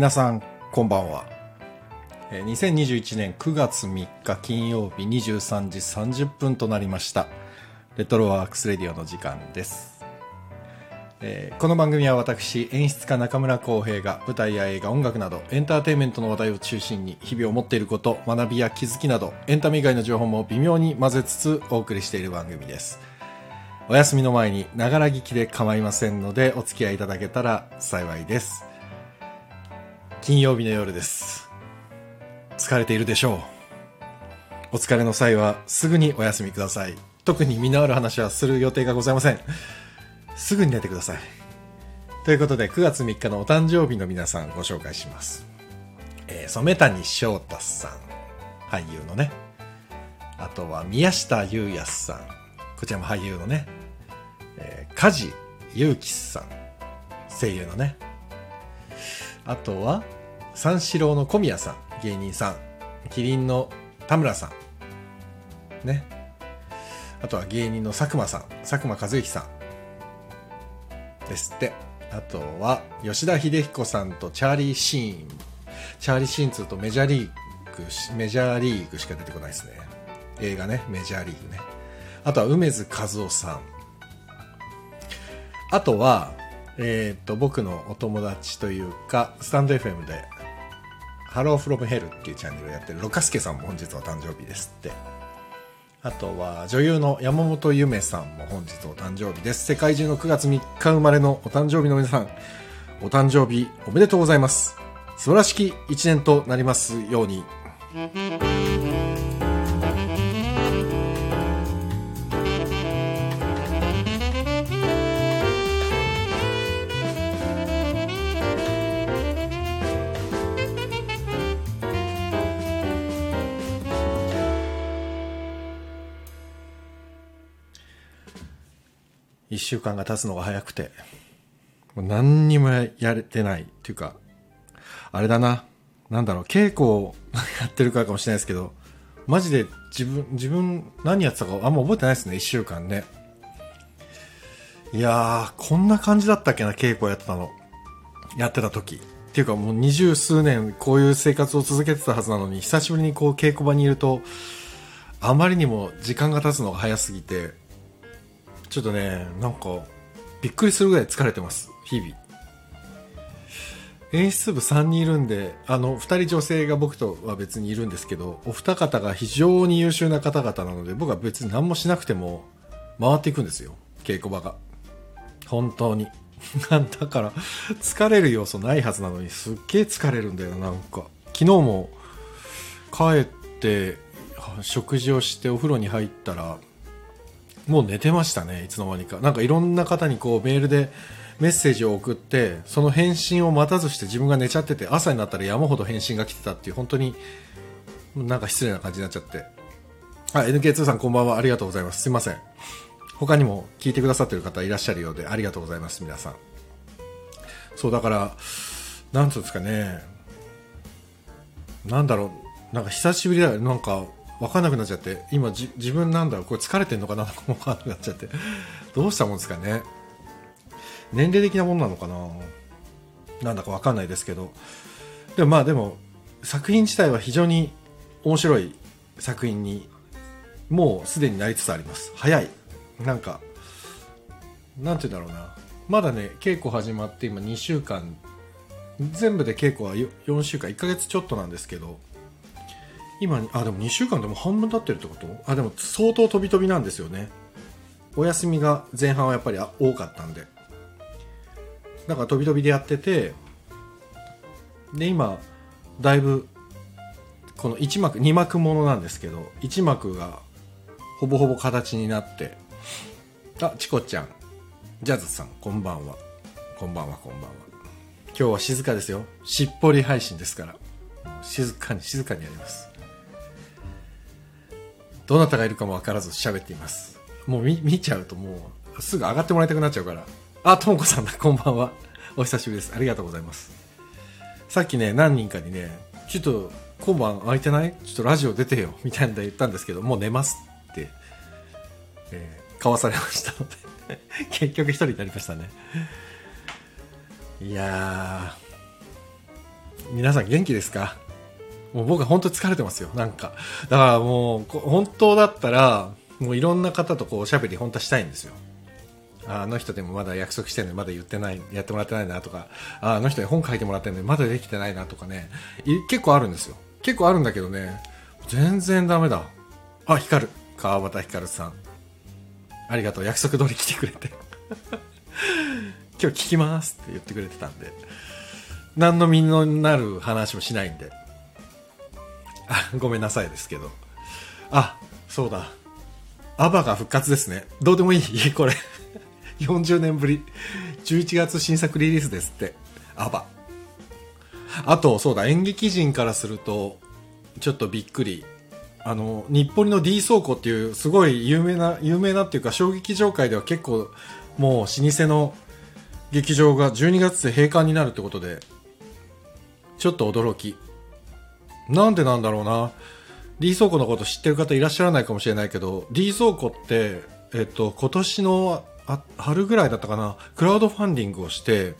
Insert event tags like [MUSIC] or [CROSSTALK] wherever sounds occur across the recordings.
皆さんこんばんは。2021年9月3日金曜日23時30分となりました。レトロワークスレディオの時間です、この番組は私演出家中村浩平が舞台や映画音楽などエンターテインメントの話題を中心に日々思っていること学びや気づきなどエンタメ以外の情報も微妙に混ぜつつお送りしている番組です。お休みの前にながら聞きで構いませんのでお付き合いいただけたら幸いです。金曜日の夜です。疲れているでしょう。お疲れの際はすぐにお休みください。特に身のある話はする予定がございません。すぐに寝てください。ということで9月3日のお誕生日の皆さんご紹介します、えー染谷翔太さん。俳優のね。あとは宮下優也さん。こちらも俳優のね、えー梶裕貴さん。声優のね。あとは三四郎の小宮さん芸人さん。キリンの田村さん。ね。あとは芸人の佐久間さん。佐久間一行さん。ですって。あとは吉田秀彦さんとチャーリー・シーン。チャーリー・シーン2とメジャーリーグメジャーリーグしか出てこないですね。映画ね。メジャーリーグね。あとは梅津和夫さん。あとは、えっ、と、僕のお友達というか、スタンド FM で、ハローフロムヘルっていうチャンネルをやってるロカスケさんも本日お誕生日ですって。あとは、女優の山本ゆめさんも本日お誕生日です。世界中の9月3日生まれのお誕生日の皆さん、お誕生日おめでとうございます。素晴らしき一年となりますように。週間が経つのが早くて、もう何にもやれてないっていうか、あれだな、なんだろう、稽古をやってるからかもしれないですけど、マジで自分、自分何やってたかあんま覚えてないですね、一週間ね。いやー、こんな感じだったっけな、稽古やってたの。やってた時。っていうかもう二十数年こういう生活を続けてたはずなのに、久しぶりにこう稽古場にいると、あまりにも時間が経つのが早すぎて、ちょっとね、なんか、びっくりするぐらい疲れてます、日々。演出部3人いるんで、あの、2人女性が僕とは別にいるんですけど、お二方が非常に優秀な方々なので、僕は別に何もしなくても回っていくんですよ、稽古場が。本当に。[LAUGHS] だから、疲れる要素ないはずなのに、すっげえ疲れるんだよな、なんか。昨日も、帰って、食事をしてお風呂に入ったら、もう寝てましたね、いつの間にか。なんかいろんな方にこうメールでメッセージを送って、その返信を待たずして自分が寝ちゃってて、朝になったら山ほど返信が来てたっていう、本当になんか失礼な感じになっちゃって。あ、NK2 さんこんばんは、ありがとうございます。すいません。他にも聞いてくださってる方いらっしゃるようで、ありがとうございます、皆さん。そう、だから、なんつうんですかね、なんだろう、なんか久しぶりだよ、なんか、わかんなくなっちゃって、今じ自分なんだろう、これ疲れてんのかなとかもわかんなくなっちゃって、どうしたもんですかね。年齢的なもんなのかななんだかわかんないですけど。でもまあでも、作品自体は非常に面白い作品に、もうすでになりつつあります。早い。なんか、なんて言うんだろうな。まだね、稽古始まって今2週間、全部で稽古は4週間、1ヶ月ちょっとなんですけど、今あでも2週間でも半分経ってるってこと？あでも相当飛び飛びなんですよね。お休みが前半はやっぱり多かったんで。だから飛び飛びでやっててで今だいぶこの1幕2幕ものなんですけど1幕がほぼほぼ形になってあチコちゃんジャズさんこんばんは。こんばんはこんばんは。今日は静かですよ。しっぽり配信ですから。静かに静かにやります。どなたがいるかも分からず喋っています。もう見見ちゃうともうすぐ上がってもらいたくなっちゃうから。あ、ともこさんだ、[LAUGHS] こんばんは。お久しぶりです。ありがとうございます。さっきね、何人かにね、ちょっと今晩空いてない？ちょっとラジオ出てよ。みたいなの言ったんですけど、もう寝ますって、えー、かわされましたので、[LAUGHS] 結局一人になりましたね。いやー、皆さん元気ですか？もう僕は本当疲れてますよ、なんか。だからもう、本当だったら、もういろんな方とこうおしゃべり本当はしたいんですよ。あの人でもまだ約束してるのにまだ言ってない、やってもらってないなとか、あの人に本書いてもらってるのにまだできてないなとかね、結構あるんですよ。結構あるんだけどね、全然ダメだ。あ、光る。川端光さん。ありがとう。約束通り来てくれて。[LAUGHS] 今日聞きますって言ってくれてたんで。何の身になる話もしないんで。[LAUGHS] ごめんなさいですけど。あ、そうだ。アバが復活ですね。どうでもいい [LAUGHS] これ。[LAUGHS] 40年ぶり。11月新作リリースですって。アバ。あと、そうだ、演劇人からすると、ちょっとびっくり。あの、日暮里の D 倉庫っていう、すごい有名な、有名なっていうか、小劇場界では結構、もう老舗の劇場が12月で閉館になるってことで、ちょっと驚き。なんでなんだろうな。D 倉庫のこと知ってる方いらっしゃらないかもしれないけど、D 倉庫って、えっと、今年の春ぐらいだったかな、クラウドファンディングをして、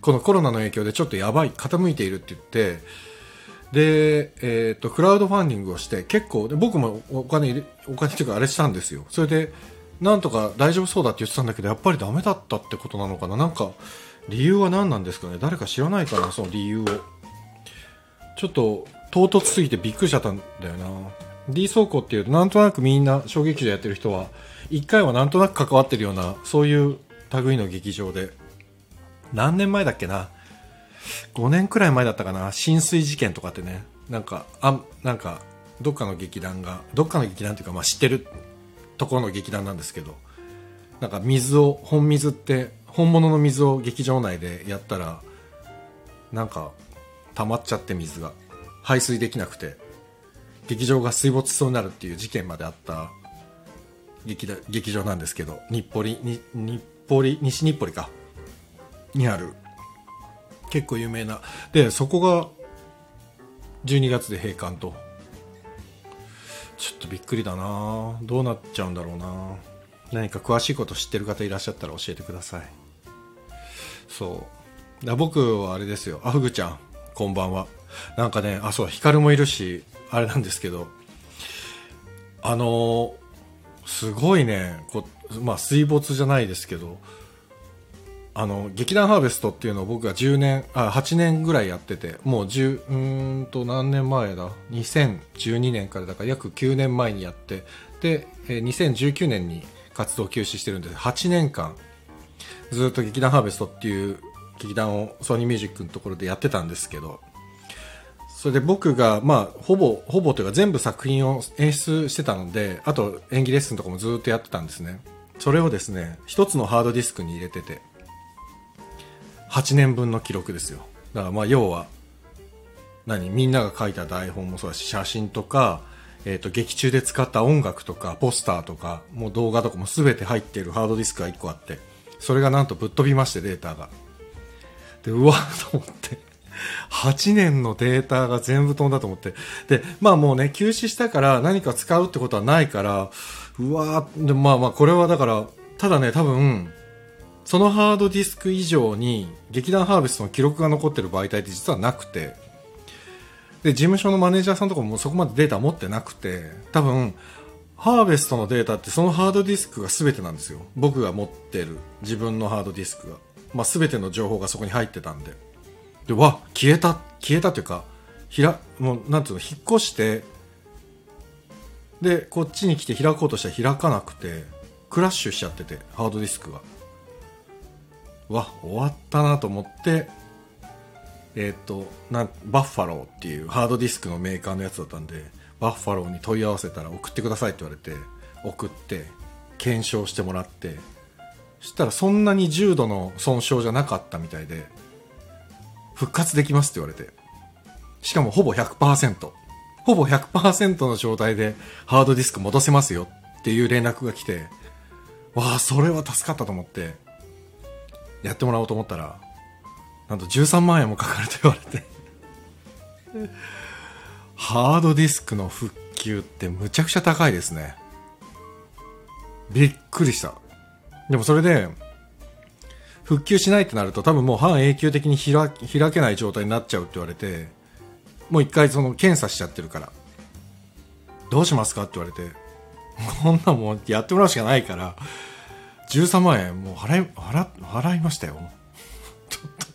このコロナの影響でちょっとやばい、傾いているって言って、で、えっ、と、クラウドファンディングをして、結構、で僕もお金入れ、お金っていうかあれしたんですよ。それで、なんとか大丈夫そうだって言ってたんだけど、やっぱりダメだったってことなのかななんか、理由は何なんですかね誰か知らないかなその理由を。ちょっと、唐突すぎてびっくりしちゃったんだよな。D 倉庫っていうと、なんとなくみんな、衝撃場やってる人は、一回はなんとなく関わってるような、そういう類の劇場で、何年前だっけな？5年くらい前だったかな？浸水事件とかってね。なんかあなんかどっかの劇団がどっかの劇団っていうか、まあ、知ってるところの劇団なんですけど。なんか水を本水って本物の水を劇場内でやったらなんか溜まっちゃって水が。排水できなくて劇場が水没しそうになるっていう事件まであった劇劇場なんですけど日暮里に日暮里西日暮里かにある結構有名な。でそこが12月で閉館と。ちょっとびっくりだな。どうなっちゃうんだろうな。何か詳しいこと知ってる方いらっしゃったら教えてください。そう。だ僕はあれですよ。あふぐちゃんこんばんは。なんかねあそうヒカルもいるしあれなんですけどあのすごいねこまあ水没じゃないですけどあの劇団ハーベストっていうのを僕が10年あ8年ぐらいやっててもう10うんと何年前だ？2012年からだから約9年前にやってで2019年に活動休止してるんで8年間ずっと劇団ハーベストっていう劇団をソニーミュージックのところでやってたんですけどそれで僕が、まあ、ほぼ、ほぼというか全部作品を演出してたので、あと演技レッスンとかもずっとやってたんですね。それをですね、一つのハードディスクに入れてて、8年分の記録ですよ。だからまあ要は何みんなが書いた台本もそうだし写真とか、えー、と劇中で使った音楽とかポスターとかもう動画とかも全て入っているハードディスクが1個あってそれがなんとぶっ飛びましてデータが。でうわと思って。8年のデータが全部飛んだと思って。でまあもうね休止したから何か使うってことはないからうわーでまあまあこれはだからただね多分そのハードディスク以上に劇団ハーベストの記録が残ってる媒体って実はなくてで事務所のマネージャーさんとかもそこまでデータ持ってなくて多分ハーベストのデータってそのハードディスクが全てなんですよ。僕が持ってる。自分のハードディスクが、まあ、全ての情報がそこに入ってたんで。でわ消えた消えたというかひらもうなんていうの引っ越してでこっちに来て開こうとしたら開かなくてクラッシュしちゃっててハードディスクが。わ終わったなと思ってえっ、ー、となバッファローっていうハードディスクのメーカーのやつだったんでバッファローに問い合わせたら送ってくださいって言われて送って検証してもらってそしたらそんなに重度の損傷じゃなかったみたいで復活できますって言われて。しかもほぼ100%ほぼ100%の状態でハードディスク戻せますよっていう連絡が来てわあそれは助かったと思ってやってもらおうと思ったらなんと13万円もかかると言われて。ハードディスクの復旧ってむちゃくちゃ高いですね。びっくりした。でもそれで復旧しないってなると多分もう半永久的に開けない状態になっちゃうって言われてもう一回その検査しちゃってるから。どうしますかって言われてこんなもんやってもらうしかないから13万円もう払い払払いましたよ。ちょっと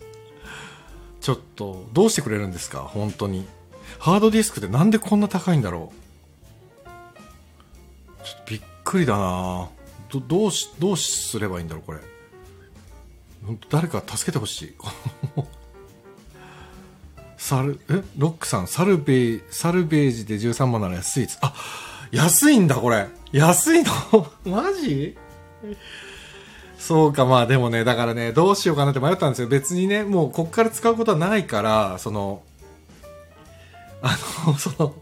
ちょっとどうしてくれるんですか？本当に。ハードディスクってなんでこんな高いんだろう？ちょっとびっくりだな。どどうしどうすればいいんだろうこれ。本当誰か助けてほしい。[LAUGHS] サルえ？ロックさんサルベーサルベージで13万なら安いです。あ安いんだこれ。安いの？[LAUGHS] マジ？そうかまあでもねだからねどうしようかなって迷ったんですよ。別にねもうこっから使うことはないからそのあの [LAUGHS] その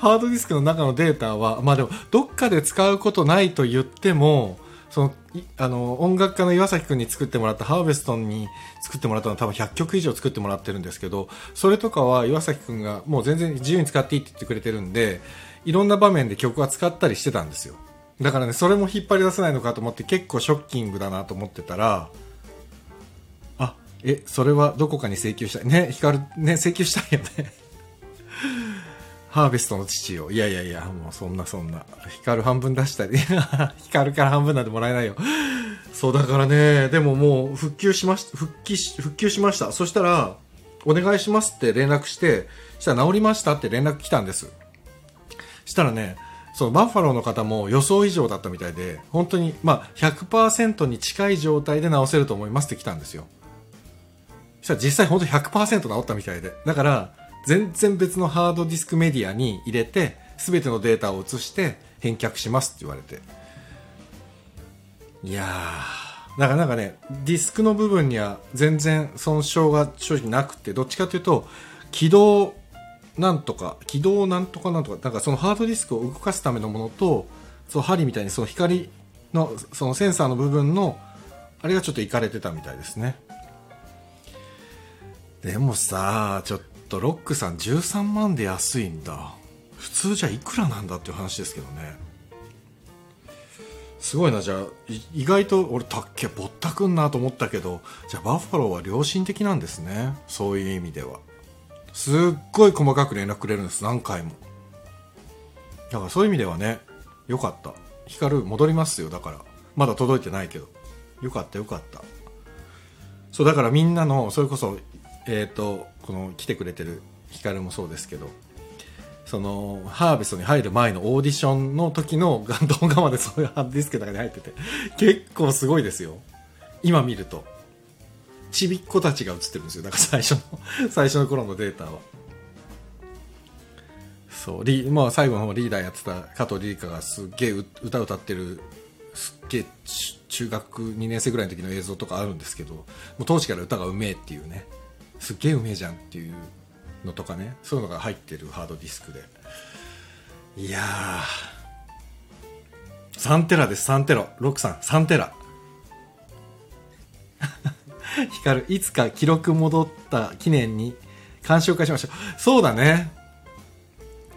ハードディスクの中のデータはまあでもどっかで使うことないと言ってもそのあの音楽家の岩崎君に作ってもらったハーベストンに作ってもらったのは多分100曲以上作ってもらってるんですけどそれとかは岩崎君がもう全然自由に使っていいって言ってくれてるんでいろんな場面で曲は使ったりしてたんですよ。だからねそれも引っ張り出せないのかと思って結構ショッキングだなと思ってたらあえそれはどこかに請求したい。ね光ね請求したいよね。ハーベストの父を。いやいやいや、もうそんなそんな。光る半分出したり。[LAUGHS] 光るから半分なんてもらえないよ。そうだからね、でももう復旧しました、復帰し、復旧しました。そしたら、お願いしますって連絡して、したら治りましたって連絡来たんです。したらね、そのバッファローの方も予想以上だったみたいで、本当に、まあ100%に近い状態で治せると思いますって来たんですよ。したら実際本当100%治ったみたいで。だから、全然別のハードディスクメディアに入れて全てのデータを移して返却しますって言われて。いやー。だかなかねディスクの部分には全然損傷が正直なくてどっちかというと起動なんとか起動なんとかなんとかなんかそのハードディスクを動かすためのものとその針みたいにその光のそのセンサーの部分のあれがちょっといかれてたみたいですね。でもさちょっとロックさん13万で安いんだ。普通じゃいくらなんだっていう話ですけどね。すごいな。じゃあ意外と俺たっけぼったくんなと思ったけどじゃあバッファローは良心的なんですね。そういう意味では。すっごい細かく連絡くれるんです。何回も。だからそういう意味ではねよかった。光戻りますよ。だから。まだ届いてないけど。よかったよかった。そうだからみんなのそれこそえっ、ー、とこの来てくれてるヒカルもそうですけどそのハーベストに入る前のオーディションの時の [LAUGHS] 動画までそういうハードディスクの中に入ってて結構すごいですよ。今見ると。ちびっ子たちが映ってるんですよ。だから最初の [LAUGHS] 最初の頃のデータは。そうリ、まあ、最後の方リーダーやってた加藤リリカがすっげえ歌歌ってるすっげえ中学2年生ぐらいの時の映像とかあるんですけどもう当時から歌がうめえっていうね。すっげえうめえじゃんっていうのとかね。そういうのが入ってるハードディスクで。いやー。3テラです3テラ。ロックさん3テラ。[LAUGHS] 光る。いつか記録戻った記念に鑑賞会しましょう。そうだね。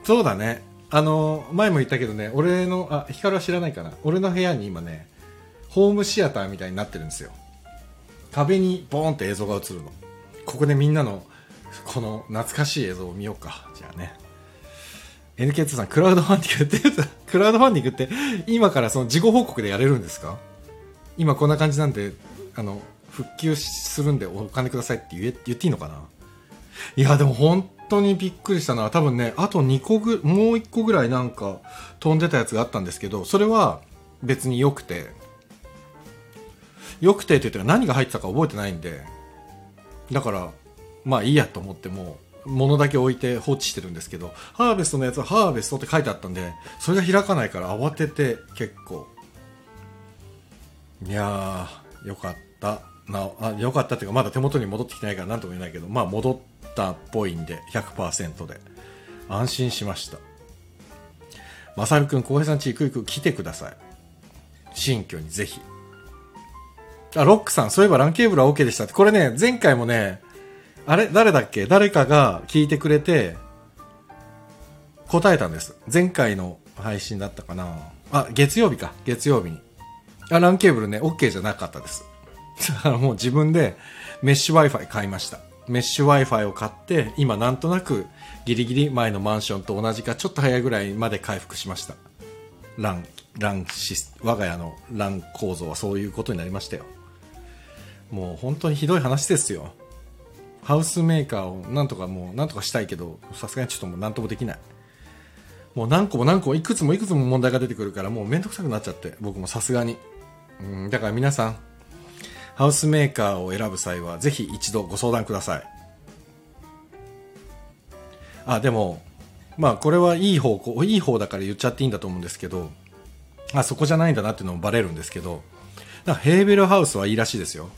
そうだね。あの前も言ったけどね俺のあ光は知らないかな。俺の部屋に今ねホームシアターみたいになってるんですよ。壁にボーンって映像が映るの。ここでみんなのこの懐かしい映像を見ようか。じゃあね。NK2 さんクラウドファンディングって [LAUGHS] クラウドファンディングって今からその事後報告でやれるんですか？今こんな感じなんであの復旧するんでお金くださいって言え言っていいのかな？いやでも本当にびっくりしたのは多分ねあと2個ぐもう1個ぐらいなんか飛んでたやつがあったんですけどそれは別に良くて。良くてって言ったら何が入ってたか覚えてないんで。だからまあいいやと思っても物だけ置いて放置してるんですけどハーベストのやつはハーベストって書いてあったんでそれが開かないから慌てて結構。いやーよかった。なあよかったっていうかまだ手元に戻ってきてないから何とも言えないけどまあ戻ったっぽいんで100%で。安心しました。まさるくん浩平さんち行く行く来てください。新居にぜひ。あ、ロックさん、そういえばランケーブルは OK でしたって。これね、前回もね、あれ誰だっけ？誰かが聞いてくれて、答えたんです。前回の配信だったかな。あ、月曜日か。月曜日に。あ、ランケーブルね、OK じゃなかったです。だからもう自分でメッシュ Wi-Fi 買いました。メッシュ Wi-Fi を買って、今なんとなくギリギリ前のマンションと同じかちょっと早いぐらいまで回復しました。ラン、ランシス、我が家のラン構造はそういうことになりましたよ。もう本当にひどい話ですよ。ハウスメーカーをなんとかもうなんとかしたいけど、さすがにちょっともうなんともできない。もう何個も何個もいくつもいくつも問題が出てくるからもうめんどくさくなっちゃって、僕もさすがに。うん、だから皆さん、ハウスメーカーを選ぶ際はぜひ一度ご相談ください。あ、でも、まあこれはいい方向、いい方だから言っちゃっていいんだと思うんですけど、あ、そこじゃないんだなっていうのもバレるんですけど、なんかヘーベルハウスはいいらしいですよ。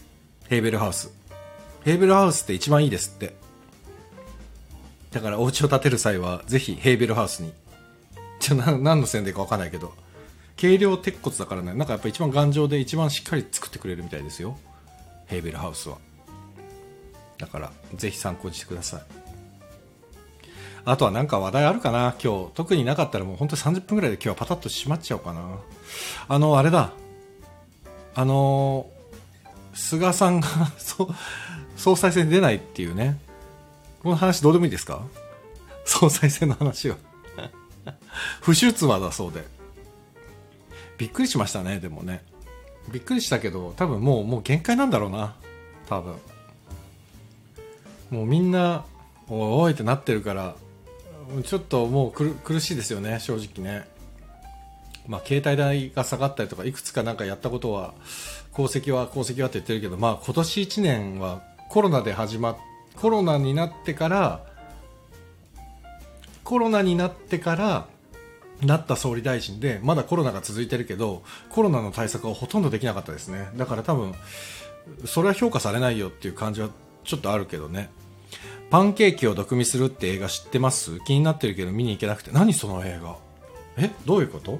ヘーベルハウス。ヘーベルハウスって一番いいですって。だからお家を建てる際はぜひヘーベルハウスに。ちょ、な何の線でかわかんないけど。軽量鉄骨だからね、なんかやっぱ一番頑丈で一番しっかり作ってくれるみたいですよ。ヘーベルハウスは。だから、ぜひ参考にしてください。あとはなんか話題あるかな？今日。特になかったらもう本当に30分ぐらいで今日はパタッと閉まっちゃおうかな。あの、あれだ。あの、菅さんが [LAUGHS] そう総裁選出ないっていうね。この話どうでもいいですか？総裁選の話は。[LAUGHS] 不出馬だそうで。びっくりしましたね、でもね。びっくりしたけど、多分もう、もう限界なんだろうな。多分。もうみんな、おいおいってなってるから、ちょっともう苦苦しいですよね、正直ね。まあ、携帯代が下がったりとか、いくつかなんかやったことは、功績は功績はって言ってるけど、まあ、今年1年はコロナで始まっ、コロナになってから、コロナになってから、なった総理大臣で、まだコロナが続いてるけど、コロナの対策はほとんどできなかったですね。だから多分、それは評価されないよっていう感じはちょっとあるけどね。パンケーキを毒味するって映画知ってます？気になってるけど見に行けなくて。何その映画？え？どういうこと？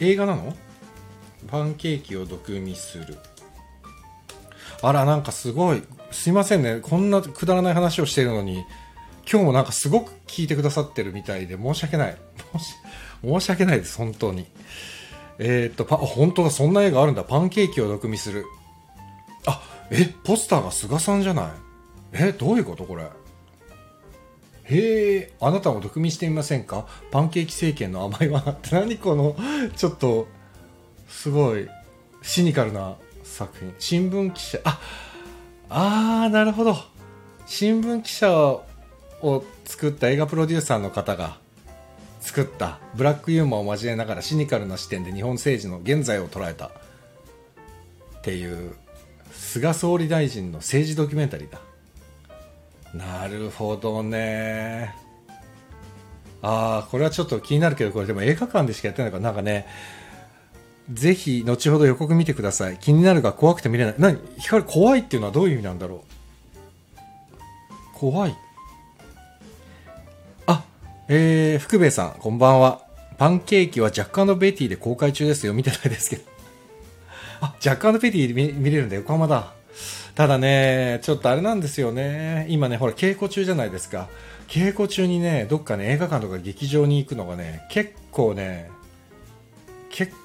映画なの？パンケーキを毒味する。あら、なんかすごい。すいませんね。こんなくだらない話をしているのに、今日もなんかすごく聞いてくださってるみたいで申し訳ない。[LAUGHS] 申し訳ないです、本当に。えー、っと、パ、本当だ、そんな映画あるんだ。パンケーキを毒味する。あ、え、ポスターが菅さんじゃない？え、どういうことこれ？へえ、あなたも毒味してみませんか？パンケーキ政権の甘い罠って何この、ちょっと、すごい、シニカルな作品。新聞記者、あ、あー、なるほど。新聞記者を作った映画プロデューサーの方が作ったブラックユーモアを交えながらシニカルな視点で日本政治の現在を捉えたっていう菅総理大臣の政治ドキュメンタリーだ。なるほどね。ああ、これはちょっと気になるけど、これでも映画館でしかやってないから、なんかね、ぜひ、後ほど予告見てください。気になるが怖くて見れない。何？光怖いっていうのはどういう意味なんだろう？怖い。あ、えー、福兵衛さん、こんばんは。パンケーキはジャックベティで公開中ですよ。見てないですけど。あ、ジャックベティで見れるんだ。横浜だ。ただね、ちょっとあれなんですよね。今ね、ほら、稽古中じゃないですか。稽古中にね、どっかね、映画館とか劇場に行くのがね、結構ね、結構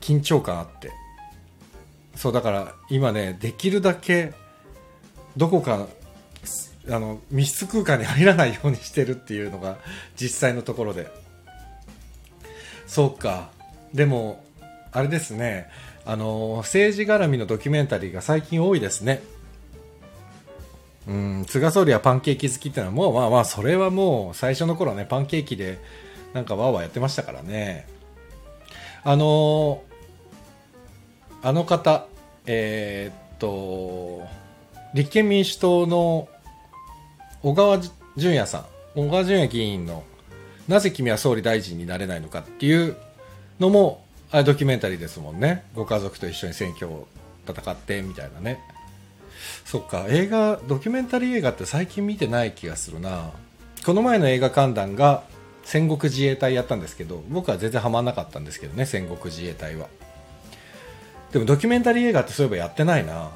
緊張感あって。そう、だから今ね、できるだけ、どこか、あの、密室空間に入らないようにしてるっていうのが実際のところで。そうか。でも、あれですね。あの政治絡みのドキュメンタリーが最近多いですね。うん、菅総理はパンケーキ好きってのはもうまあまあそれはもう最初の頃はねパンケーキでなんかわーわーやってましたからね。あのあの方、えー、っと、立憲民主党の小川淳也さん、小川淳也議員のなぜ君は総理大臣になれないのかっていうのもあドキュメンタリーですもんね。ご家族と一緒に選挙を戦ってみたいなね。そっか、映画、ドキュメンタリー映画って最近見てない気がするな。この前の映画観覧が戦国自衛隊やったんですけど、僕は全然ハマんなかったんですけどね、戦国自衛隊は。でもドキュメンタリー映画ってそういえばやってないな。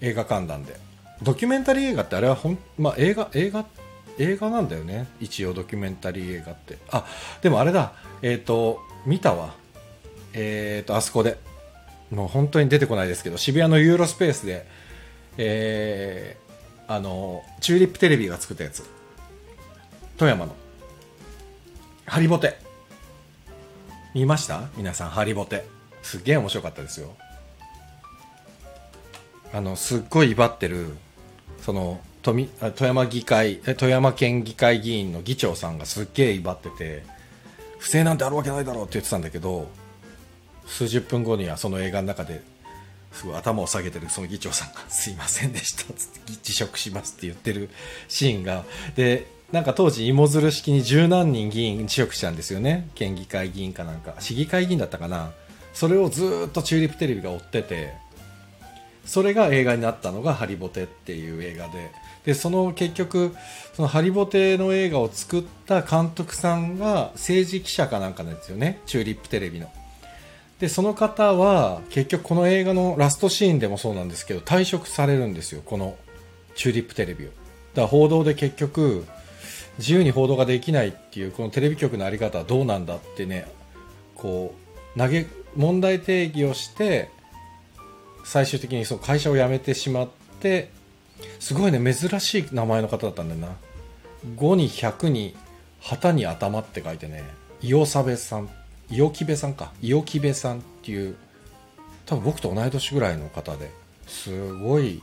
映画観覧で。ドキュメンタリー映画ってあれはほん、まあ映画、映画、映画なんだよね。一応ドキュメンタリー映画って。あ、でもあれだ。えっ、ー、と、見たわ。えー、と、あそこで。もう本当に出てこないですけど渋谷のユーロスペースで、えー、あのチューリップテレビが作ったやつ富山のハリボテ。見ました？皆さんハリボテ。すっげえ面白かったですよ。あのすっごい威張ってるその富富山議会富山県議会議員の議長さんがすっげえ威張ってて不正なんてあるわけないだろうって言ってたんだけど数十分後にはその映画の中ですごい頭を下げてるその議長さんが「すいませんでした」っつって辞職しますって言ってるシーンがでなんか当時芋づる式に十何人議員辞職したんですよね。県議会議員かなんか。市議会議員だったかな。それをずっとチューリップテレビが追ってて。それが映画になったのが「ハリボテ」っていう映画で。でその結局そのハリボテの映画を作った監督さんが政治記者かなんかなんですよね。チューリップテレビの。でその方は結局この映画のラストシーンでもそうなんですけど退職されるんですよ。このチューリップテレビを。だから報道で結局自由に報道ができないっていうこのテレビ局の在り方はどうなんだってねこう投げ問題定義をして最終的にその会社を辞めてしまってすごいね珍しい名前の方だったんだよな。5に100に旗に頭って書いてね伊予サベさん伊予木部さんか。伊予木部さんっていう多分僕と同い年ぐらいの方ですごい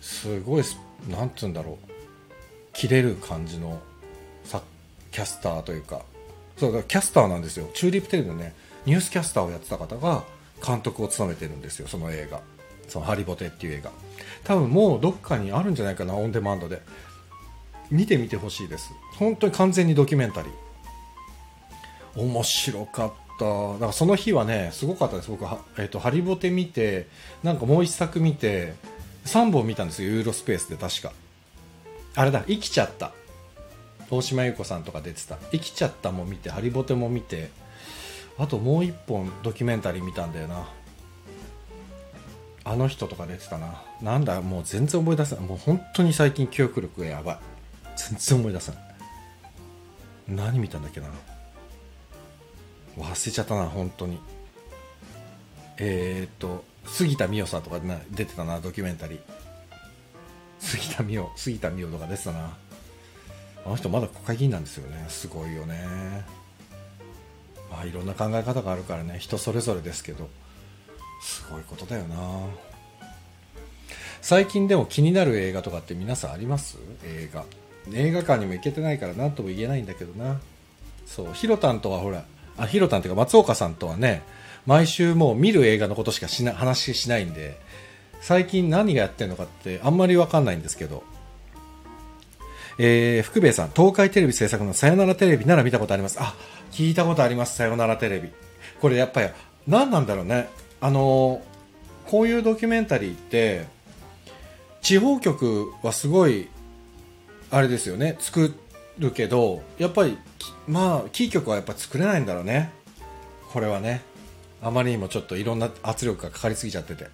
すごいなんつうんだろう。切れる感じのさキャスターというか。そうだキャスターなんですよ。チューリップテレビのねニュースキャスターをやってた方が監督を務めてるんですよその映画。そのハリボテっていう映画。多分もうどっかにあるんじゃないかなオンデマンドで。見てみてほしいです。本当に完全にドキュメンタリー。面白かった。だからその日はねすごかったです。僕は、えーと、ハリボテ見てなんかもう一作見て3本見たんですよ。ユーロスペースで確か。あれだ生きちゃった。大島優子さんとか出てた。生きちゃったも見てハリボテも見てあともう一本ドキュメンタリー見たんだよな。あの人とか出てたな。なんだもう全然思い出せない。もう本当に最近記憶力がやばい。全然思い出せない。何見たんだっけな。忘れちゃったな本当に。えー、っと杉田美代さんとか出てたなドキュメンタリー。杉田美代杉田美代とか出てたな。あの人まだ国会議員なんですよね。すごいよね。まあいろんな考え方があるからね。人それぞれですけど。すごいことだよな。最近でも気になる映画とかって皆さんあります？映画。映画館にも行けてないから何とも言えないんだけどな。そう。ヒロタンとはほらあヒロタンっていうか松岡さんとはね毎週もう見る映画のことしかしな話しないんで。最近何がやってるのかってあんまり分かんないんですけどえー、福兵衛さん、東海テレビ制作のさよならテレビなら見たことあります。あ、聞いたことあります、さよならテレビ。これやっぱり、何なんだろうね。あのこういうドキュメンタリーって地方局はすごいあれですよね作るけどやっぱりまあキー局はやっぱ作れないんだろうねこれはねあまりにもちょっといろんな圧力がかかりすぎちゃってて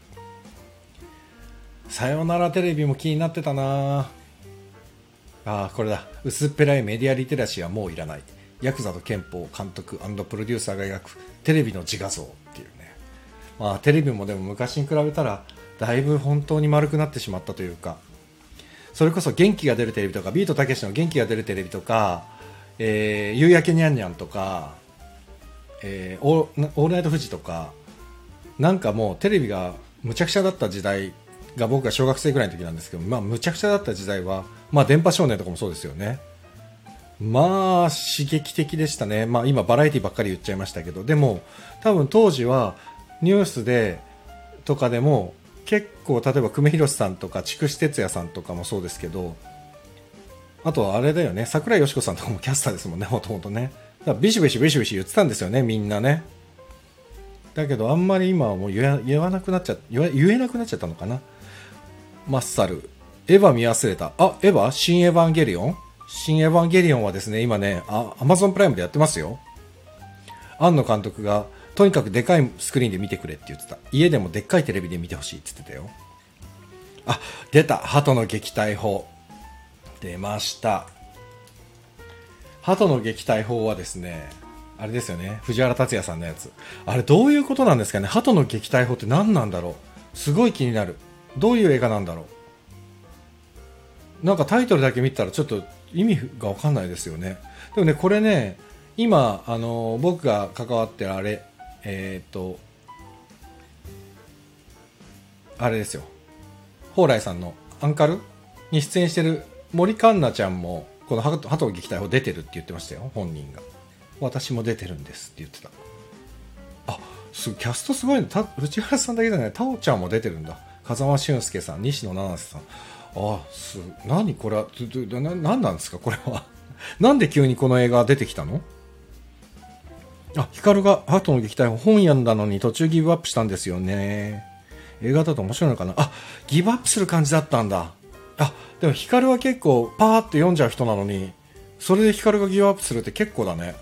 さよならテレビも気になってたな。あこれだ。薄っぺらいメディアリテラシーはもういらない。ヤクザと憲法監督プロデューサーが描くテレビの自画像っていうね。まあ、テレビもでも昔に比べたらだいぶ本当に丸くなってしまったというか。それこそ元気が出るテレビとかビートたけしの元気が出るテレビとか、えー、夕焼けにゃんにゃんとか、えー、オールナイトフジとかなんかもうテレビがむちゃくちゃだった時代が僕が小学生ぐらいの時なんですけど、まあ、むちゃくちゃだった時代は、まあ、電波少年とかもそうですよね。まあ刺激的でしたね、まあ、今バラエティばっかり言っちゃいましたけどでも多分当時はニュースでとかでも結構例えば久米宏さんとか筑紫哲也さんとかもそうですけどあとはあれだよね櫻井よし子さんとかもキャスターですもんねもともとね。だからビシビシビシビシ言ってたんですよねみんなね。だけどあんまり今はもう言わなくなっちゃ言えなくなっちゃったのかな。マッサル。エヴァ見忘れた。あエヴァ？新エヴァンゲリオン？新エヴァンゲリオンはですね今ねアマゾンプライムでやってますよ。庵野監督がとにかくでかいスクリーンで見てくれって言ってた。家でもでっかいテレビで見てほしいって言ってたよ。あ出た。鳩の撃退法。出ました。鳩の撃退法はですねあれですよね。藤原竜也さんのやつ。あれどういうことなんですかね？鳩の撃退法って何なんだろう？すごい気になる。どういう映画なんだろう？なんかタイトルだけ見たらちょっと意味がわかんないですよね。でもね、これね、今、あの、僕が関わってるあれ、えっ、と、あれですよ。蓬莱さんのアンカルに出演してる森環奈ちゃんも、この鳩の撃退法出てるって言ってましたよ、本人が。私も出てるんですって言ってた。あ、すキャストすごいね。た内原さんだけじゃない、タオちゃんも出てるんだ。風間俊介さん、西野七瀬さん。あ、す、何これは、な、なんなんですか？これは。[LAUGHS] なんで急にこの映画出てきたの？あ、ヒカルが鳩の撃退本読んだのに途中ギブアップしたんですよね。映画だと面白いのかな？あ、ギブアップする感じだったんだ。あ、でもヒカルは結構パーって読んじゃう人なのに、それでヒカルがギブアップするって結構だね。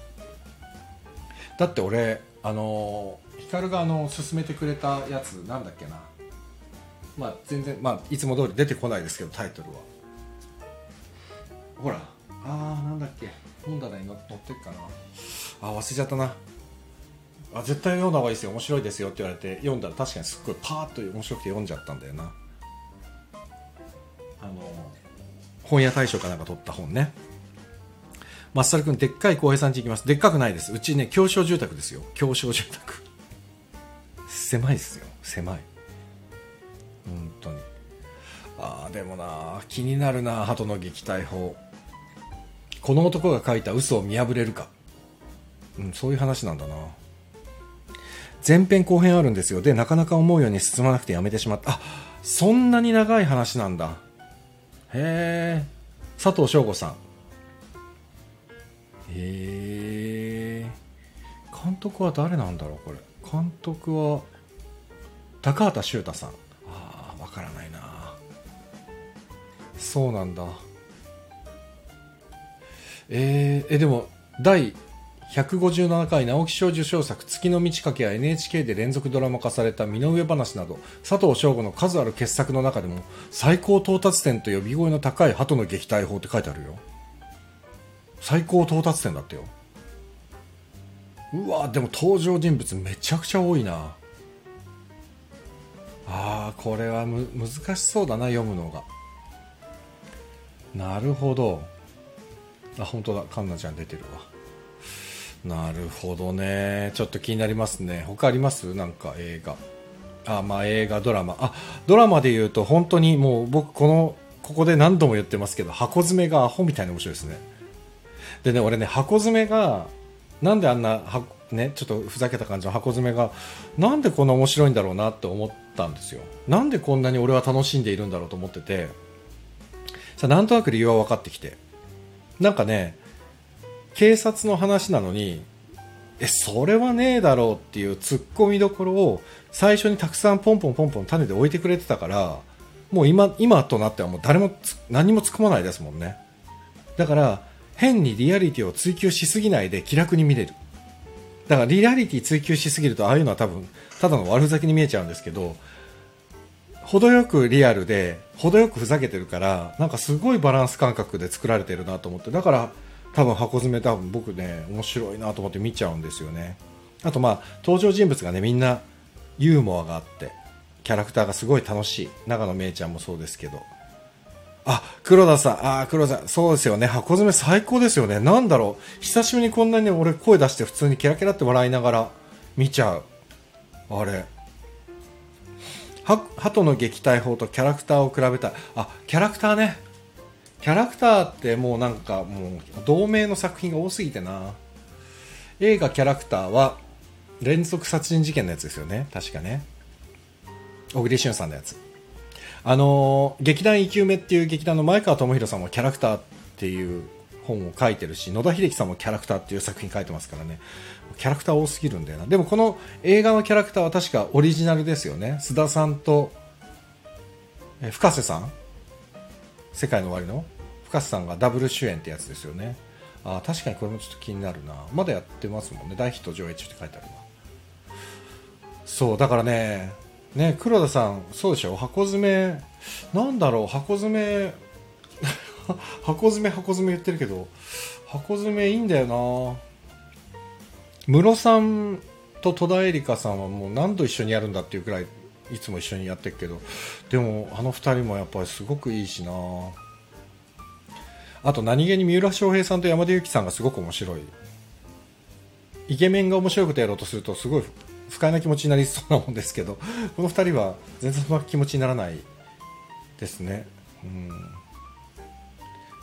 だって俺、あのー、ヒカルがあの、勧めてくれたやつ、なんだっけな？まあ全然、まあいつも通り出てこないですけど、タイトルは。ほら、あー、なんだっけ。本棚に載ってっかな。あ、忘れちゃったな。あ絶対読んだ方がいいですよ。面白いですよって言われて読んだら確かにすっごいパーッと面白くて読んじゃったんだよな。あの本屋大賞かなんか取った本ね。マッサル君でっかい浩平さん家行きます。でっかくないです。うちね狭小住宅ですよ。狭小住宅。狭いですよ。狭い本当にああでもな気になるな鳩の撃退法この男が書いた嘘を見破れるかうんそういう話なんだな前編後編あるんですよ。で、なかなか思うように進まなくてやめてしまった。あ、そんなに長い話なんだ。へえ。佐藤翔吾さん。へえ。監督は誰なんだろう、これ。監督は、高畑修太さん。からないな。そうなんだ。えー、え、でも、第157回直木賞受賞作月の満ち欠けや NHK で連続ドラマ化された身の上話など佐藤翔吾の数ある傑作の中でも最高到達点と呼び声の高い鳩の撃退法って書いてあるよ最高到達点だってようわでも登場人物めちゃくちゃ多いなあーこれはむ難しそうだな読むのがなるほどあ本当だカンナちゃん出てるわなるほどね。ちょっと気になりますね。他あります？なんか映画。あ、まあ映画、ドラマ。あ、ドラマで言うと本当にもう僕この、ここで何度も言ってますけど、箱詰めがアホみたいに面白いですね。でね、俺ね、箱詰めが、なんであんな、はね、ちょっとふざけた感じの箱詰めが、なんでこんな面白いんだろうなって思ったんですよ。なんでこんなに俺は楽しんでいるんだろうと思ってて、さなんとなく理由は分かってきて。なんかね、警察の話なのに、え、それはねえだろうっていう突っ込みどころを最初にたくさんポンポンポンポン種で置いてくれてたから、もう今、今となってはもう誰も何も突っ込まないですもんね。だから、変にリアリティを追求しすぎないで気楽に見れる。だからリアリティ追求しすぎるとああいうのは多分ただの悪ふざけに見えちゃうんですけど程よくリアルで程よくふざけてるからなんかすごいバランス感覚で作られてるなと思ってだから多分箱詰め多分僕ね面白いなと思って見ちゃうんですよね。あとまあ登場人物がねみんなユーモアがあってキャラクターがすごい楽しい。長野めいちゃんもそうですけど。あ黒田さん。あ黒田さん。そうですよね。箱詰め最高ですよね。なんだろう。久しぶりにこんなに俺声出して普通にキラキラって笑いながら見ちゃう。あれ。鳩の撃退法とキャラクターを比べた。あキャラクターね。キャラクターってもうなんかもう同名の作品が多すぎてな。映画キャラクターは連続殺人事件のやつですよね。確かね。小栗旬さんのやつ。あの、劇団生き埋めっていう劇団の前川智弘さんもキャラクターっていう本を書いてるし野田秀樹さんもキャラクターっていう作品書いてますからね。キャラクター多すぎるんだよなでもこの映画のキャラクターは確かオリジナルですよね。須田さんとえ深瀬さん。世界の終わりの。深瀬さんがダブル主演ってやつですよね。あ確かにこれもちょっと気になるな。まだやってますもんね。大ヒット上映中って書いてあるわそうだからねね黒田さんそうでしょ？箱詰めなんだろう？箱詰め [LAUGHS] 箱詰め箱詰め言ってるけど箱詰めいいんだよな。ムロさんと戸田恵梨香さんはもう何度一緒にやるんだっていうくらいいつも一緒にやってるけどでもあの2人もやっぱりすごくいいしな。あと何気に三浦翔平さんと山田裕貴さんがすごく面白い。イケメンが面白いことやろうとするとすごい不快な気持ちになりそうなもんですけど [LAUGHS] この2人は全然そんな気持ちにならないですね。うん。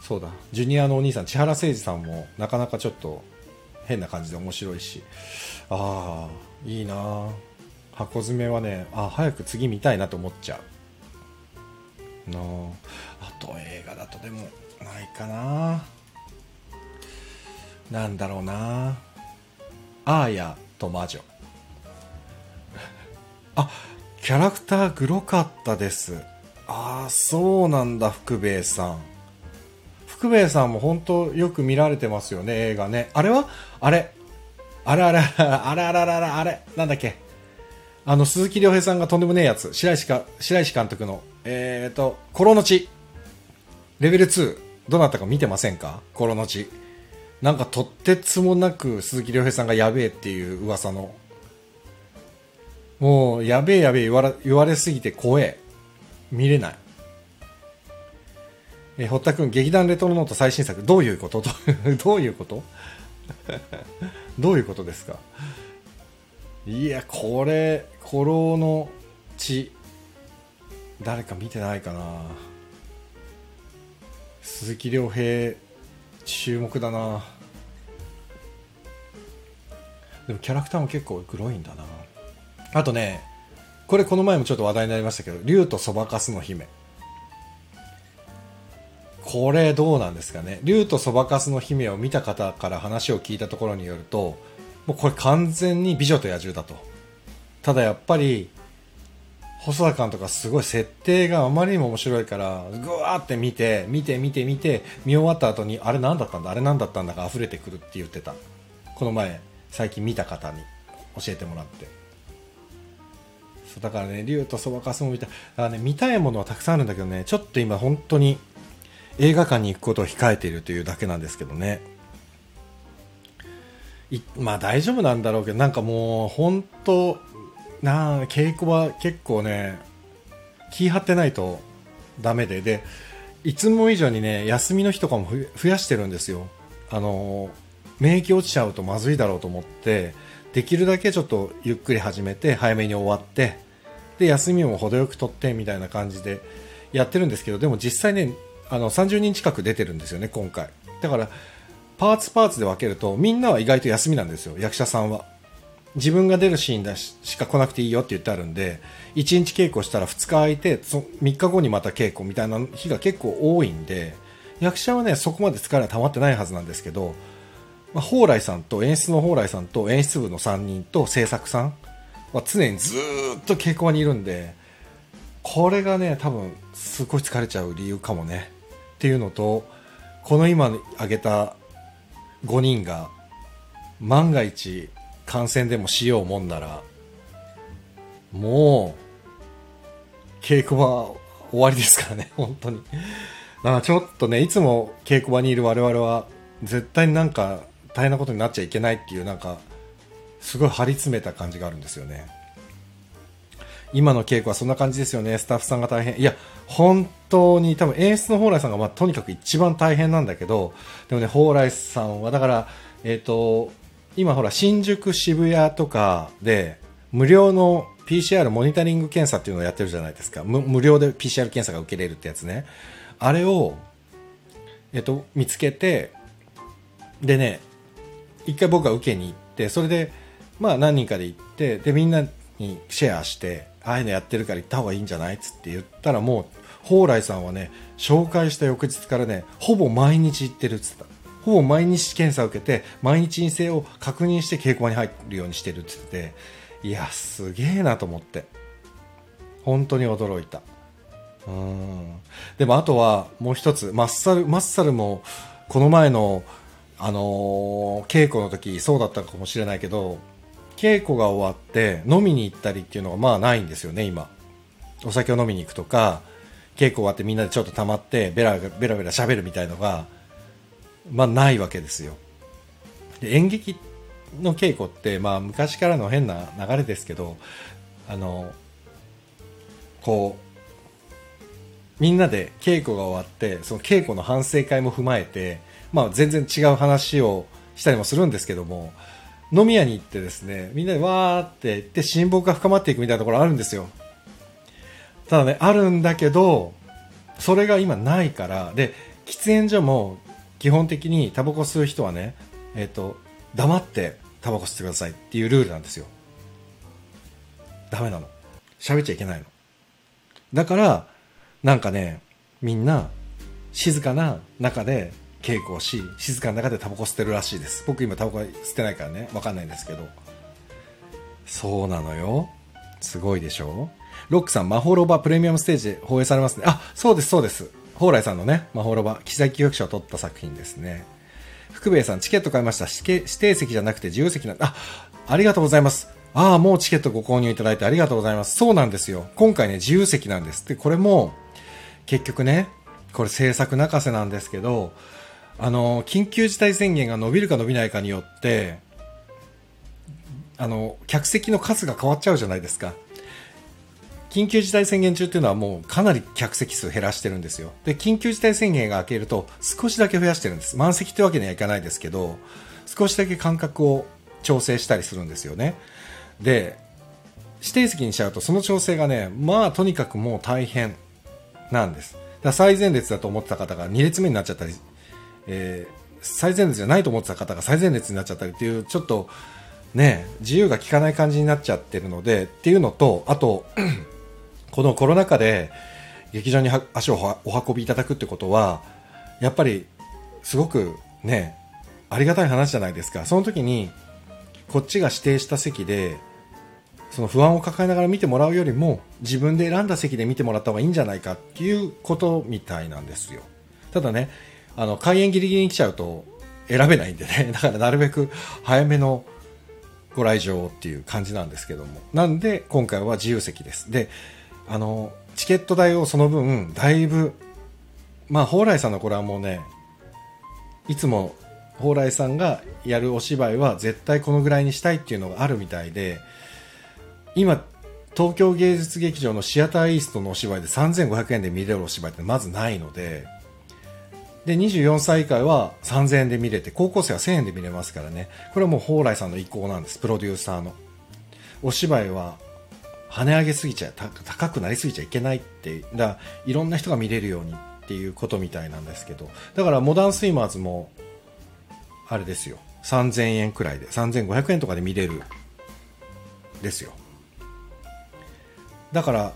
そうだ。ジュニアのお兄さん千原誠二さんもなかなかちょっと変な感じで面白いし。ああいいな。箱詰めはねあ早く次見たいなと思っちゃう。なあと映画だとでもないかな。なんだろうな。アーヤと魔女。あキャラクターグロかったです。ああそうなんだ福兵衛さん。福兵衛さんも本当よく見られてますよね映画ね。あれは？あれ。あれあれあれあれあれあれあれなんだっけ？あの鈴木亮平さんがとんでもねえやつ。白石か白石監督の。えっ、ー、と「コロのち」レベル2どなたか見てませんか？コロのちなんかとってつもなく鈴木亮平さんがやべえっていう噂の。もうやべえやべえ言われ言われすぎて怖え。見れない。え堀田君劇団レトロノート最新作。どういうこと？[LAUGHS] どういうこと？[LAUGHS] どういうことですか？いやこれ古老の血誰か見てないかな。鈴木亮平注目だな。でもキャラクターも結構グロいんだな。あとねこれこの前もちょっと話題になりましたけど竜とそばかすの姫。これどうなんですかね。竜とそばかすの姫を見た方から話を聞いたところによるともうこれ完全に美女と野獣だと。ただやっぱり細田監督はすごい設定があまりにも面白いからぐわーって見て見て見て見て見終わった後にあれ何だったんだあれ何だったんだが溢れてくるって言ってた。この前最近見た方に教えてもらって。だからね竜とそばかすも見ただからね見たいものはたくさんあるんだけどねちょっと今本当に映画館に行くことを控えているというだけなんですけどね。まあ大丈夫なんだろうけどなんかもう本当な稽古は結構ね気張ってないとダメで。でいつも以上にね休みの日とかも増やしてるんですよ。あの免疫落ちちゃうとまずいだろうと思ってできるだけちょっとゆっくり始めて早めに終わってで休みも程よく取ってみたいな感じでやってるんですけどでも実際ねあの30人近く出てるんですよね今回。だからパーツパーツで分けるとみんなは意外と休みなんですよ役者さんは。自分が出るシーンだししか来なくていいよって言ってあるんで1日稽古したら2日空いてそ3日後にまた稽古みたいな日が結構多いんで役者はねそこまで疲れは溜まってないはずなんですけどまあ、蓬莱さんと演出の蓬莱さんと演出部の3人と制作さんは常にずっと稽古場にいるんでこれがね多分すごい疲れちゃう理由かもね。っていうのとこの今挙げた5人が万が一感染でもしようもんならもう稽古場終わりですからね [LAUGHS] 本当に。だからちょっとねいつも稽古場にいる我々は絶対になんか大変なことになっちゃいけないっていうなんかすごい張り詰めた感じがあるんですよね。今の稽古はそんな感じですよね。スタッフさんが大変。いや本当に多分演出の蓬莱さんがまあとにかく一番大変なんだけどでもね蓬莱さんはだからえっ、ー、と今ほら新宿渋谷とかで無料の PCR モニタリング検査っていうのをやってるじゃないですか。無料で PCR 検査が受けれるってやつね。あれをえっ、と見つけてでね一回僕が受けに行ってそれでまあ何人かで行ってでみんなにシェアしてああいうのやってるから行った方がいいんじゃないっつって言ったらもう蓬莱さんはね紹介した翌日からねほぼ毎日行ってるっつった。ほぼ毎日検査を受けて毎日陰性を確認して稽古場に入るようにしてるって言っていやすげえなと思って。本当に驚いた。うん。でもあとはもう一つマッサルマッサルもこの前のあのー、稽古の時そうだったかもしれないけど稽古が終わって飲みに行ったりっていうのがまあないんですよね今。お酒を飲みに行くとか稽古終わってみんなでちょっと溜まってベラベラベラ喋るみたいのがまあないわけですよ。で演劇の稽古って、まあ、昔からの変な流れですけどあのこうみんなで稽古が終わってその稽古の反省会も踏まえて、まあ、全然違う話をしたりもするんですけども飲み屋に行ってですねみんなでわーって言って親睦が深まっていくみたいなところあるんですよ。ただねあるんだけどそれが今ないからで喫煙所も基本的にタバコ吸う人はねえっ、と黙ってタバコ吸ってくださいっていうルールなんですよ。ダメなの。喋っちゃいけないの。だからなんかねみんな静かな中で稽古をし静かな中でタバコ吸ってるらしいです僕今タバコ吸ってないからねわかんないんですけどそうなのよすごいでしょロックさん、魔法ロバプレミアムステージで放映されますね。あ、そうです、そうです。蓬莱さんのね、魔法ロバ、記載記憶書を取った作品ですね。福兵衛さん、チケット買いました。指定指定席じゃなくて自由席なんあ、ありがとうございます。ああ、もうチケットご購入いただいてありがとうございます。そうなんですよ。今回ね、自由席なんです。で、これも、結局ね、これ制作泣かせなんですけど、あの、緊急事態宣言が伸びるか伸びないかによって、あの、客席の数が変わっちゃうじゃないですか。緊急事態宣言中っていうのはもうかなり客席数減らしてるんですよ。で、緊急事態宣言が明けると少しだけ増やしてるんです。満席ってわけにはいかないですけど、少しだけ間隔を調整したりするんですよね。で、指定席にしちゃうとその調整がね、まあとにかくもう大変なんです。だ最前列だと思ってた方が2列目になっちゃったり、えー最前列じゃないと思ってた方が最前列になっちゃったりっていう、ちょっとね、自由が利かない感じになっちゃってるので、っていうのと、あと、[CLEARS THROAT] このコロナ禍で劇場に足をお運びいただくってことは、やっぱりすごくね、ありがたい話じゃないですか。その時に、こっちが指定した席で、その不安を抱えながら見てもらうよりも、自分で選んだ席で見てもらった方がいいんじゃないかっていうことみたいなんですよ。ただね、あの、開演ギリギリに来ちゃうと選べないんでね、[LAUGHS] だからなるべく早めのご来場っていう感じなんですけども。なんで、今回は自由席です。で、あの、チケット代をその分、だいぶ、まあ、蓬莱さんのこれはもうね、いつも蓬莱さんがやるお芝居は絶対このぐらいにしたいっていうのがあるみたいで、今、東京芸術劇場のシアターイーストのお芝居で3500円で見れるお芝居ってまずないので、で、24歳以下は3000円で見れて、高校生は1000円で見れますからね。これはもう蓬莱さんの意向なんです、プロデューサーの。お芝居は跳ね上げすぎちゃ高くなりすぎちゃいけないってだからいろんな人が見れるようにっていうことみたいなんですけど。だからモダンスイマーズもあれですよ。3000円くらいで3500円とかで見れるですよ。だから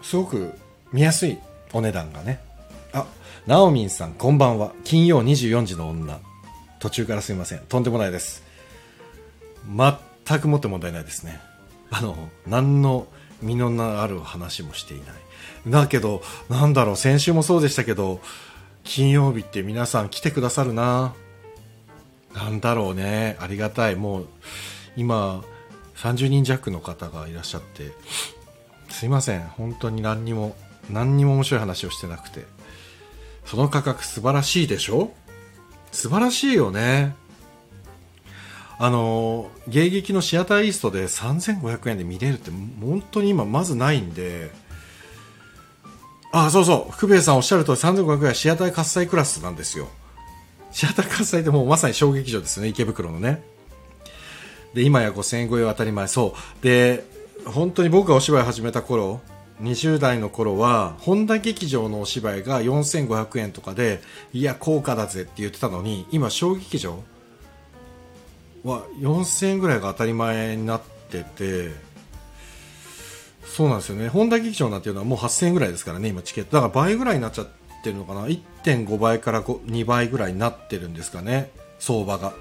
すごく見やすいお値段がね。あナオミンさんこんばんは。金曜24時の女。途中からすいません。とんでもないです。全くもって問題ないですね。あの、何の身のある話もしていない。だけど、なんだろう、先週もそうでしたけど、金曜日って皆さん来てくださるな。なんだろうね、ありがたい。もう、今、30人弱の方がいらっしゃって、すいません、本当に何にも、何にも面白い話をしてなくて。その価格素晴らしいでしょ？素晴らしいよね。あの迎撃のシアターイーストで3500円で見れるって本当に今まずないんで。あそうそう。福兵衛さんおっしゃる通り3500円はシアター喝采クラスなんですよ。シアター喝采ってもうまさに小劇場ですね。池袋のね。で今や5000円超えは当たり前。そう。で本当に僕がお芝居始めた頃20代の頃は本田劇場のお芝居が4500円とかでいや高価だぜって言ってたのに今小劇場は4000円ぐらいが当たり前になっててそうなんですよね。本田劇場なんていうのはもう8000円ぐらいですからね今チケット。だから倍ぐらいになっちゃってるのかな。1.5倍から2倍ぐらいになってるんですかね相場が。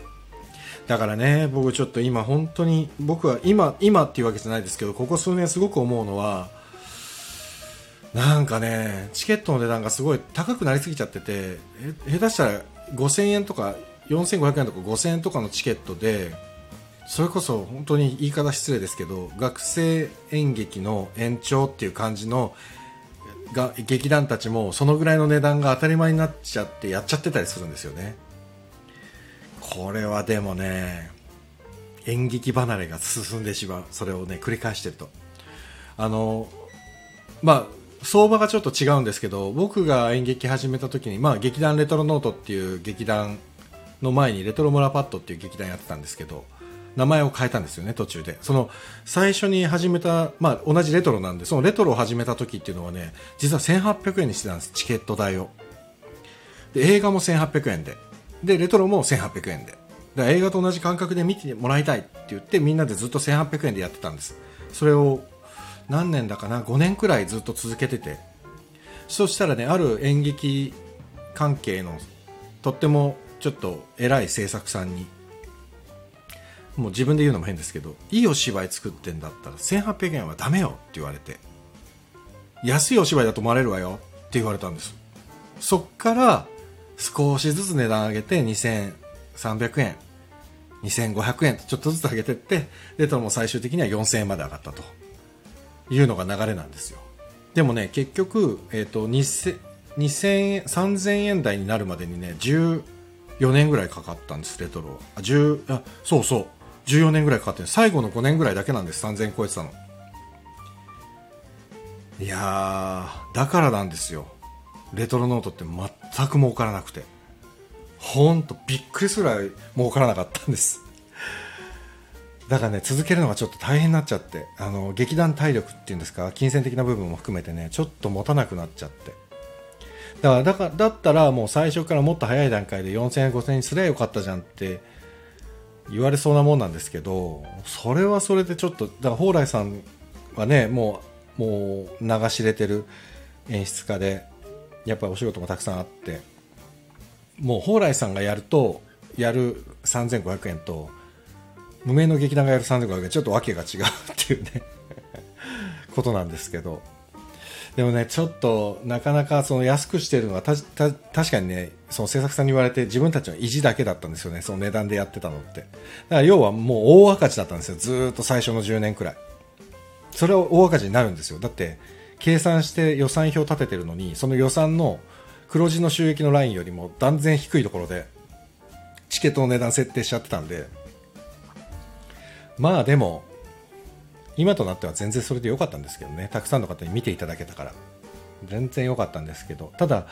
だからね僕ちょっと今本当に僕は今今っていうわけじゃないですけどここ数年すごく思うのはなんかねチケットの値段がすごい高くなりすぎちゃってて下手したら5000円とか4500円とか5000円とかのチケットでそれこそ本当に言い方失礼ですけど学生演劇の延長っていう感じのが劇団たちもそのぐらいの値段が当たり前になっちゃってやっちゃってたりするんですよね。これはでもね演劇離れが進んでしまう。それをね繰り返してると。あのまあ相場がちょっと違うんですけど僕が演劇始めた時に、まあ、劇団レトロノートっていう劇団の前にレトロモラパッドっていう劇団やってたんですけど名前を変えたんですよね途中で。その最初に始めた、まあ、同じレトロなんでそのレトロを始めた時っていうのはね実は1800円にしてたんですチケット代を。で映画も1800円で。でレトロも1800円で。で映画と同じ感覚で見てもらいたいって言ってみんなでずっと1800円でやってたんです。それを何年だかな？5年くらいずっと続けてて。そしたらねある演劇関係のとってもちょっと偉い制作さんにもう自分で言うのも変ですけどいいお芝居作ってんだったら1800円はダメよって言われて安いお芝居だと思われるわよって言われたんです。そっから少しずつ値段上げて2300円2500円とちょっとずつ上げてってレトロも最終的には4000円まで上がったと。いうのが流れなんですよ。でもね結局、えーと、2000 2000円3000円台になるまでにね14年ぐらいかかったんですレトロ。あ10あそうそう。14年ぐらいかかって最後の5年ぐらいだけなんです3000円超えてたの。いやだからなんですよ。レトロノートって全く儲からなくて。ほんとびっくりするぐらい儲からなかったんです。だからね続けるのがちょっと大変になっちゃってあの劇団体力っていうんですか金銭的な部分も含めてねちょっと持たなくなっちゃって。だからだからだったらもう最初からもっと早い段階で4000円5000円すりゃよかったじゃんって言われそうなもんなんですけどそれはそれでちょっとだから蓬莱さんはねもうもう流しれてる演出家でやっぱりお仕事もたくさんあってもう蓬莱さんがやるとやる3500円と無名の劇団がやる3500円ちょっと訳が違うっていうね。[LAUGHS] ことなんですけど。でもねちょっとなかなかその安くしてるのはたた確かにねその制作さんに言われて自分たちの意地だけだったんですよね。その値段でやってたのって。だから要はもう大赤字だったんですよ。ずっと最初の10年くらい。それは大赤字になるんですよ。だって計算して予算表立ててるのにその予算の黒字の収益のラインよりも断然低いところでチケットの値段設定しちゃってたんでまあでも今となっては全然それで良かったんですけどね。たくさんの方に見ていただけたから。全然良かったんですけど。ただ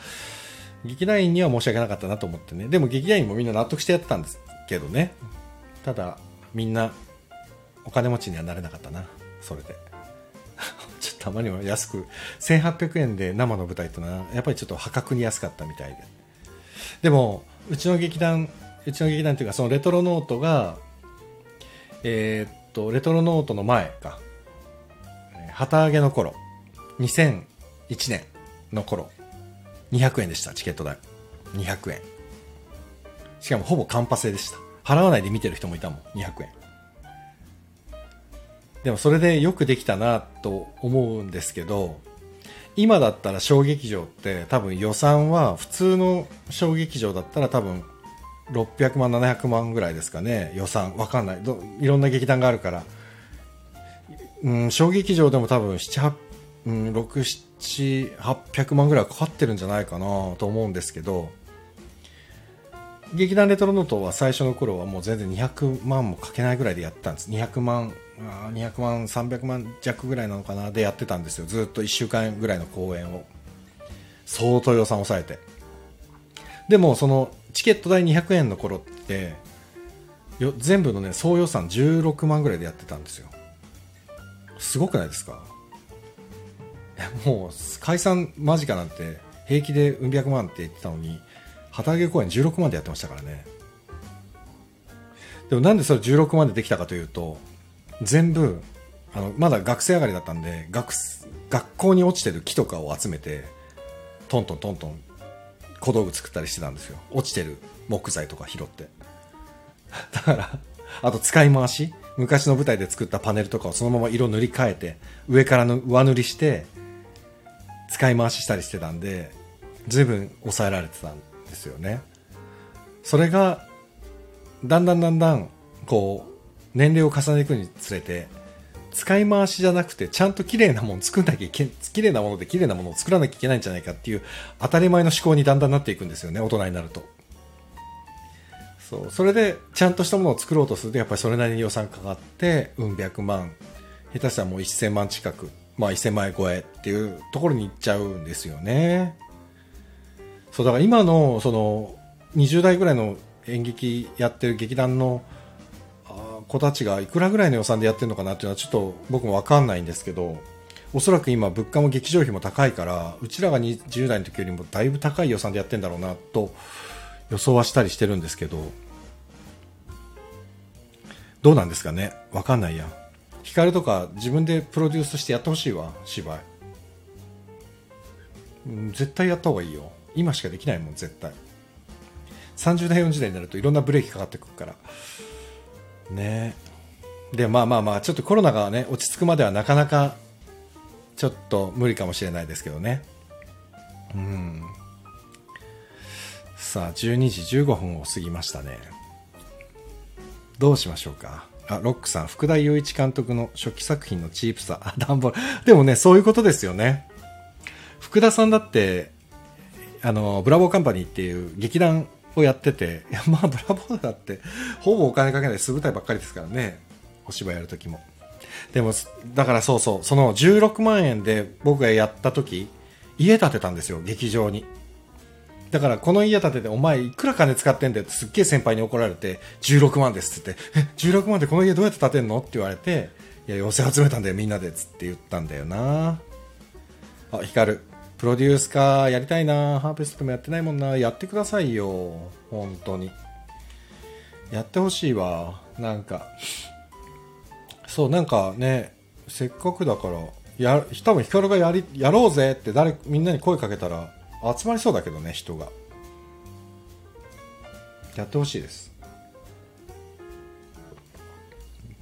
劇団員には申し訳なかったなと思ってね。でも劇団員もみんな納得してやってたんですけどね。ただみんなお金持ちにはなれなかったな。それで。[LAUGHS] ちょっとたまには安く1800円で生の舞台というのはやっぱりちょっと破格に安かったみたいで。でもうちの劇団うちの劇団というかそのレトロノートがえー、っとレトロノートの前か。旗揚げの頃。2001年の頃。200円でしたチケット代。200円。しかもほぼカンパ制でした。払わないで見てる人もいたもん。200円。でもそれでよくできたなと思うんですけど今だったら小劇場って多分予算は普通の小劇場だったら多分600万700万ぐらいですかね予算。わかんない。いろんな劇団があるから、うん、小劇場でも多分7うん、67800万ぐらいかかってるんじゃないかなと思うんですけど。劇団レトロノートは最初の頃はもう全然200万もかけないぐらいでやったんです。200万200万300万弱ぐらいなのかなでやってたんですよ。ずっと1週間ぐらいの公演を。相当予算を抑えて。でもそのチケット代200円の頃ってよ全部のね総予算16万ぐらいでやってたんですよ。すごくないですか？もう解散間近なんて平気でうん百万って言ってたのに旗揚げ公演16万でやってましたからね。でもなんでそれ16万でできたかというと全部あのまだ学生上がりだったんで学学校に落ちてる木とかを集めてトントントントン小道具作ったりしてたんですよ。落ちてる木材とか拾って。[LAUGHS] だからあと使い回し。昔の舞台で作ったパネルとかをそのまま色塗り替えて上からの上塗りして使い回ししたりしてたんで随分抑えられてたんですよね。それがだんだんだんだんこう年齢を重ねていくにつれて使い回しじゃなくてちゃんと綺麗なもの作んなきゃいけ綺麗なもので綺麗なものを作らなきゃいけないんじゃないかっていう当たり前の思考にだんだんなっていくんですよね大人になると。そうそれでちゃんとしたものを作ろうとするとやっぱりそれなりに予算かかってうん百万。下手したらもう1000万近く。まあ1000万円超えっていうところに行っちゃうんですよね。そうだから今のその20代ぐらいの演劇やってる劇団の子たちがいくらぐらいの予算でやってるのかなっていうのはちょっと僕もわかんないんですけどおそらく今物価も劇場費も高いからうちらが20代の時よりもだいぶ高い予算でやってんだろうなと予想はしたりしてるんですけどどうなんですかね？わかんないや。光とか自分でプロデュースしてやってほしいわ芝居。うん絶対やった方がいいよ。今しかできないもん絶対。30代40代になるといろんなブレーキかかってくるから。ね。でまあまあまあちょっとコロナがね落ち着くまではなかなかちょっと無理かもしれないですけどね。うん。さあ12時15分を過ぎましたね。どうしましょうか。あロックさん福田雄一監督の初期作品のチープさあダンボール。でもねそういうことですよね。福田さんだってあのブラボーカンパニーっていう劇団をやってていやまあブラボーだってほぼお金かけない素舞台ばっかりですからね。お芝居やるときも。でもだからそうそうその16万円で僕がやった時家建てたんですよ劇場に。だからこの家建ててお前いくら金使ってんだよってすっげえ先輩に怒られて16万ですって言ってえ16万でこの家どうやって建てんのって言われていや寄せ集めたんだよみんなでっつって言ったんだよな。あ光。るプロデュースかやりたいな。ハーベストもやってないもんな。やってくださいよ。本当に。やってほしいわ。なんか。そうなんかねせっかくだからや多分光がやりやろうぜって誰みんなに声かけたら集まりそうだけどね人が。やってほしいです。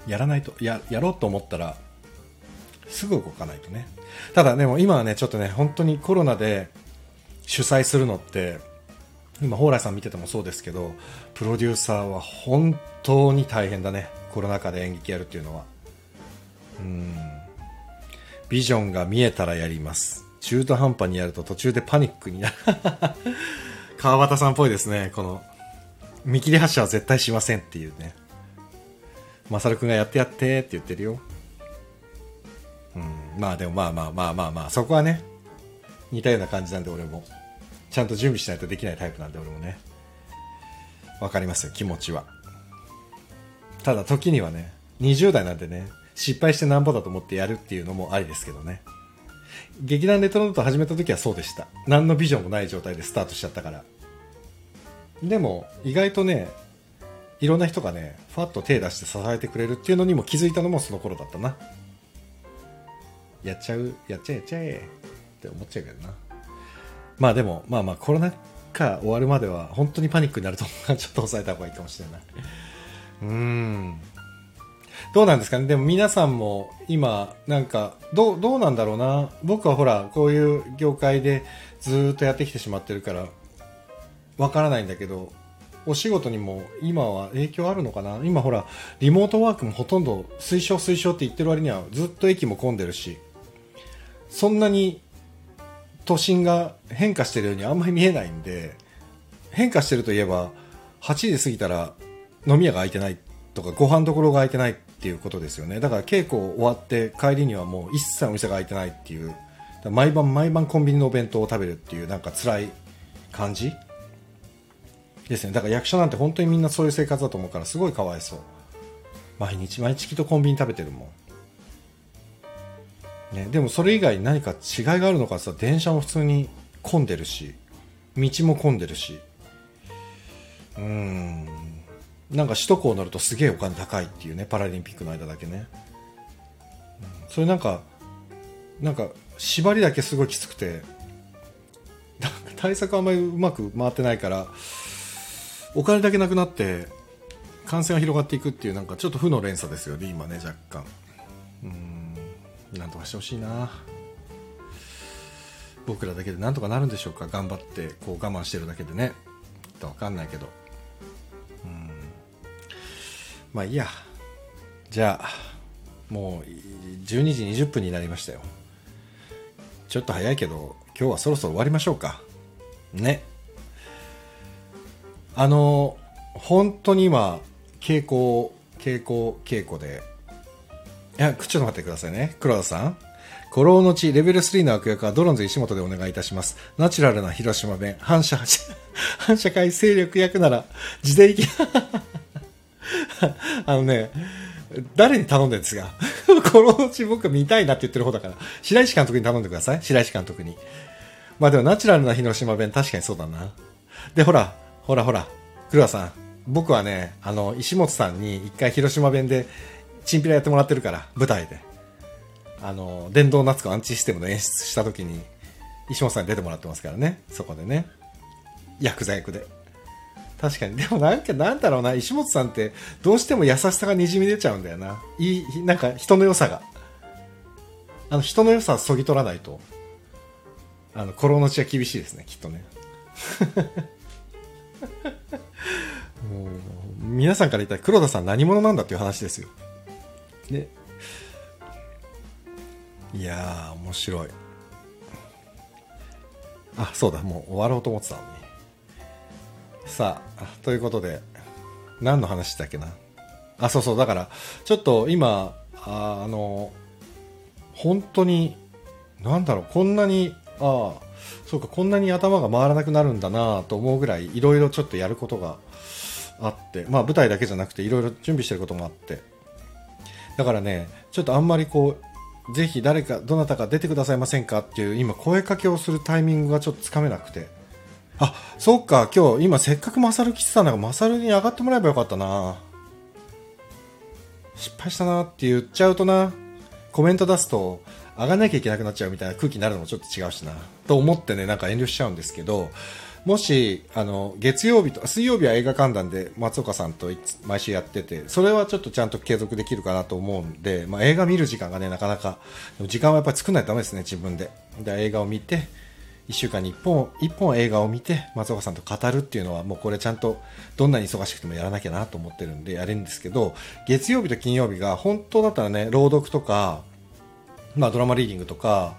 やらないとややろうと思ったらすぐ動かないとね。ただでも今はねちょっとね本当にコロナで主催するのって今蓬莱さん見ててもそうですけどプロデューサーは本当に大変だね。コロナ禍で演劇やるっていうのは。うん。ビジョンが見えたらやります。中途半端にやると途中でパニックになる。[LAUGHS] 川端さんっぽいですね。この見切り発車は絶対しませんっていうね。マサル君がやってやってって言ってるよ。うん。まあでもまあまあまあまあまあそこはね似たような感じなんで俺も。ちゃんと準備しないとできないタイプなんで俺もね。わかりますよ気持ちは。ただ時にはね20代なんでね失敗してなんぼだと思ってやるっていうのもありですけどね。劇団レトロノート始めた時はそうでした。何のビジョンもない状態でスタートしちゃったから。でも意外とねいろんな人がねファッと手出して支えてくれるっていうのにも気づいたのもその頃だったな。やっちゃうやっちゃえやっちゃえって思っちゃうけどな。まあでもまあまあコロナ禍終わるまでは本当にパニックになると思う [LAUGHS] ちょっと抑えた方がいいかもしれない。うん。どうなんですかね？でも皆さんも今なんかどうどうなんだろうな？僕はほらこういう業界でずっとやってきてしまってるからわからないんだけどお仕事にも今は影響あるのかな？今ほらリモートワークもほとんど推奨推奨って言ってる割にはずっと駅も混んでるしそんなに都心が変化してるようにあんまり見えないんで変化してるといえば8時過ぎたら飲み屋が開いてないとかご飯どころが開いてないっていうことですよね。だから稽古終わって帰りにはもう一切お店が開いてないっていう毎晩毎晩コンビニのお弁当を食べるっていうなんか辛い感じ？ですね。だから役者なんて本当にみんなそういう生活だと思うからすごいかわいそう。毎日毎日きっとコンビニ食べてるもん、ね、でもそれ以外に何か違いがあるのかさ電車も普通に混んでるし道も混んでるし。うん。なんか首都高乗るとすげえお金高いっていうねパラリンピックの間だけね、うん、それなんかなんか縛りだけすごいきつくて [LAUGHS] 対策あんまりうまく回ってないからお金だけなくなって感染が広がっていくっていうなんかちょっと負の連鎖ですよね今ね若干。なんとかしてほしいな。僕らだけでなんとかなるんでしょうか。頑張ってこう我慢してるだけでね。とわかんないけど。うん。まあいいや。じゃあもう12時20分になりましたよ。ちょっと早いけど今日はそろそろ終わりましょうか。ね。あの本当に今、傾向、傾向、傾向で、いや、ちょっと待ってくださいね。黒田さん。古老の地、レベル3の悪役はドロンズ石本でお願いいたします。ナチュラルな広島弁、反射、[LAUGHS] 反社会勢力役なら、自で行き、[LAUGHS] あのね、誰に頼んでるんですか？[LAUGHS] このうち僕見たいなって言ってる方だから、白石監督に頼んでください。白石監督に。まあでもナチュラルな広島弁確かにそうだな。で、ほら、ほらほら、黒田さん。僕はね、あの、石本さんに一回広島弁でチンピラやってもらってるから、舞台で。あの、電動夏子アンチシステムの演出した時に、石本さんに出てもらってますからね。そこでね。ヤクザ役で。確かに。でもなんか、なんだろうな、石本さんってどうしても優しさがにじみ出ちゃうんだよな。いい、なんか人の良さが。あの、人の良さはそぎ取らないと、あの、コロの血は厳しいですね、きっとね。[LAUGHS] もう、皆さんから言ったら黒田さん何者なんだっていう話ですよ。ね。いやー、面白い。あ、そうだ、もう終わろうと思ってたのに。さあ、ということで、何の話だっけな？あ、そうそう、だから、ちょっと今、ああの、本当に、なんだろう、こんなに、ああ、そうか、こんなに頭が回らなくなるんだなと思うぐらい、いろいろちょっとやることがあって、まあ舞台だけじゃなくて、いろいろ準備してることもあって、だからね、ちょっとあんまりこう、ぜひ誰か、どなたか出てくださいませんか？っていう、今声かけをするタイミングがちょっとつかめなくて、あ、そっか、今日、今せっかくマサル来てたんだから、マサルに上がってもらえばよかったな。失敗したなって言っちゃうとな、コメント出すと、上がんなきゃいけなくなっちゃうみたいな空気になるのもちょっと違うしな。と思ってね、なんか遠慮しちゃうんですけど、もし、あの、月曜日と、水曜日は映画観覧で松岡さんと毎週やってて、それはちょっとちゃんと継続できるかなと思うんで、まあ映画見る時間がね、なかなか、時間はやっぱり作らないとダメですね、自分で。で、映画を見て、1週間に1本、1本映画を見て、松岡さんと語るっていうのは、もうこれちゃんと、どんなに忙しくてもやらなきゃなと思ってるんで、やれるんですけど、月曜日と金曜日が、本当だったらね、朗読とか、まあドラマリーディングとか、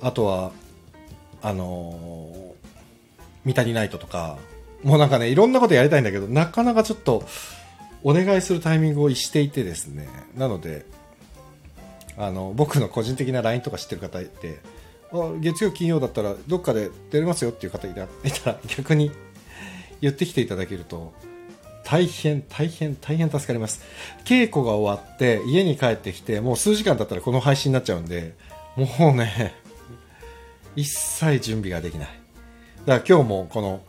あとは、あの、三谷ナイトとか、もうなんかね、いろんなことやりたいんだけど、なかなかちょっと、お願いするタイミングを逸していてですね、なので、あの、僕の個人的な LINE とか知ってる方いて、あ月曜金曜だったらどっかで出れますよっていう方いたら逆に言ってきていただけると大変大変大変助かります。稽古が終わって家に帰ってきてもう数時間経ったらこの配信になっちゃうんでもうね一切準備ができない。だから今日もこの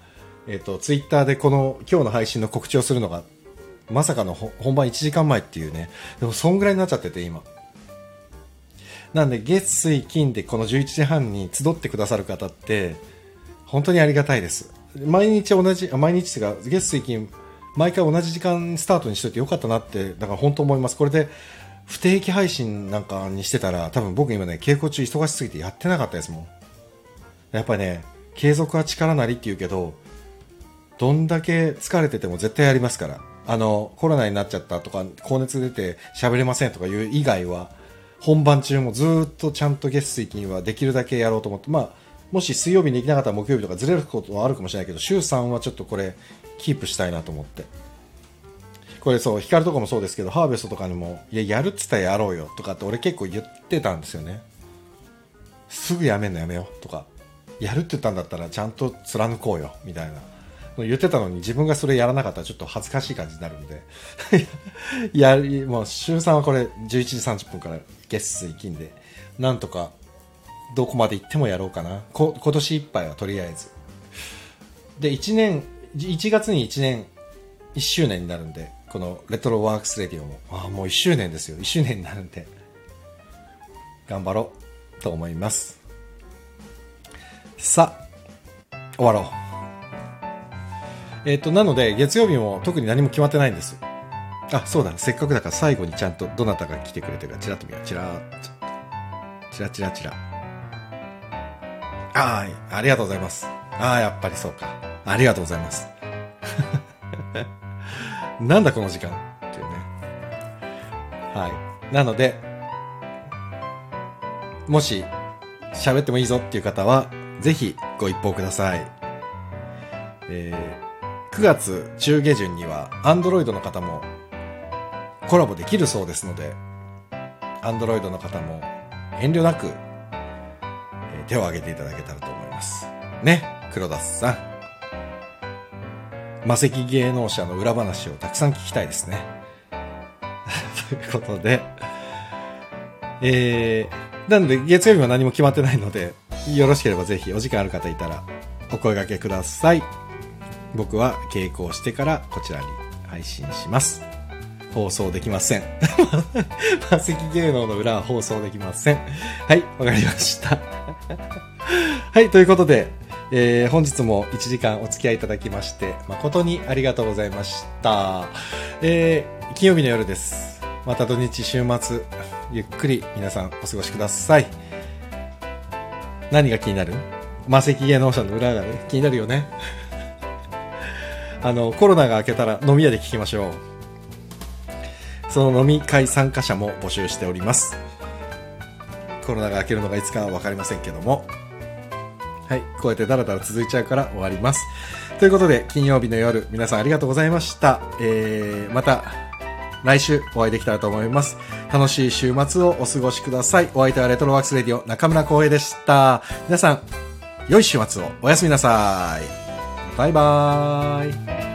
えっ、ー、とツイッターでこの今日の配信の告知をするのがまさかの本番1時間前っていうね。でもそんぐらいになっちゃってて今。なんで月水金でこの11時半に集ってくださる方って本当にありがたいです。毎日同じ毎日が月水金毎回同じ時間スタートにしといてよかったなってだから本当思います。これで不定期配信なんかにしてたら多分僕今ね稽古中忙しすぎてやってなかったですもん。やっぱりね継続は力なりって言うけどどんだけ疲れてても絶対やりますからあのコロナになっちゃったとか高熱出て喋れませんとかいう以外は本番中もずっとちゃんと月水金はできるだけやろうと思って、まあ、もし水曜日にできなかったら木曜日とかずれることはあるかもしれないけど、週3はちょっとこれ、キープしたいなと思って。これそう、光とかもそうですけど、ハーベストとかにも、いや、やるっつったらやろうよとかって俺結構言ってたんですよね。すぐやめんのやめようとか、やるって言ったんだったらちゃんと貫こうよ、みたいな。言ってたのに自分がそれやらなかったらちょっと恥ずかしい感じになるんで [LAUGHS] や、もう週3はこれ11時30分から月水金で、なんとかどこまで行ってもやろうかな。こ今年いっぱいはとりあえず。で、1年、1月に1年、1周年になるんで、このレトロワークスレディオも、ああ、もう1周年ですよ。1周年になるんで、頑張ろうと思います。さあ、終わろう。えっ、ー、と、なので、月曜日も特に何も決まってないんです。あ、そうだ、せっかくだから最後にちゃんとどなたが来てくれてるか、チラッと見よう。チラッと。チラチラチラ。ああ、ありがとうございます。ああ、やっぱりそうか。ありがとうございます。[LAUGHS] なんだこの時間っていうね。はい。なので、もし、喋ってもいいぞっていう方は、ぜひご一報ください。えー9月中下旬には Android の方もコラボできるそうですので、Android の方も遠慮なく、え手を挙げていただけたらと思います。ね、黒田さん。魔石芸能者の裏話をたくさん聞きたいですね。[LAUGHS] ということで、えー、なので月曜日は何も決まってないので、よろしければぜひお時間ある方いたらお声掛けください。僕は稽古をしてからこちらに配信します。放送できません。[LAUGHS] 魔石芸能の裏は放送できません。はい、わかりました。はい、ということで、えー本日も1時間お付き合いいただきまして、誠にありがとうございました。えー金曜日の夜です。また土日週末、ゆっくり皆さんお過ごしください。何が気になる？魔石芸能者の裏がね、気になるよね。あの、コロナが明けたら飲み屋で聞きましょう。その飲み会参加者も募集しております。コロナが明けるのがいつかはわかりませんけども。はい。こうやってダラダラ続いちゃうから終わります。ということで、金曜日の夜、皆さんありがとうございました。えー、また、来週お会いできたらと思います。楽しい週末をお過ごしください。お相手はレトロワークスレディオ中村光平でした。皆さん、良い週末をおやすみなさい。バイバーイ。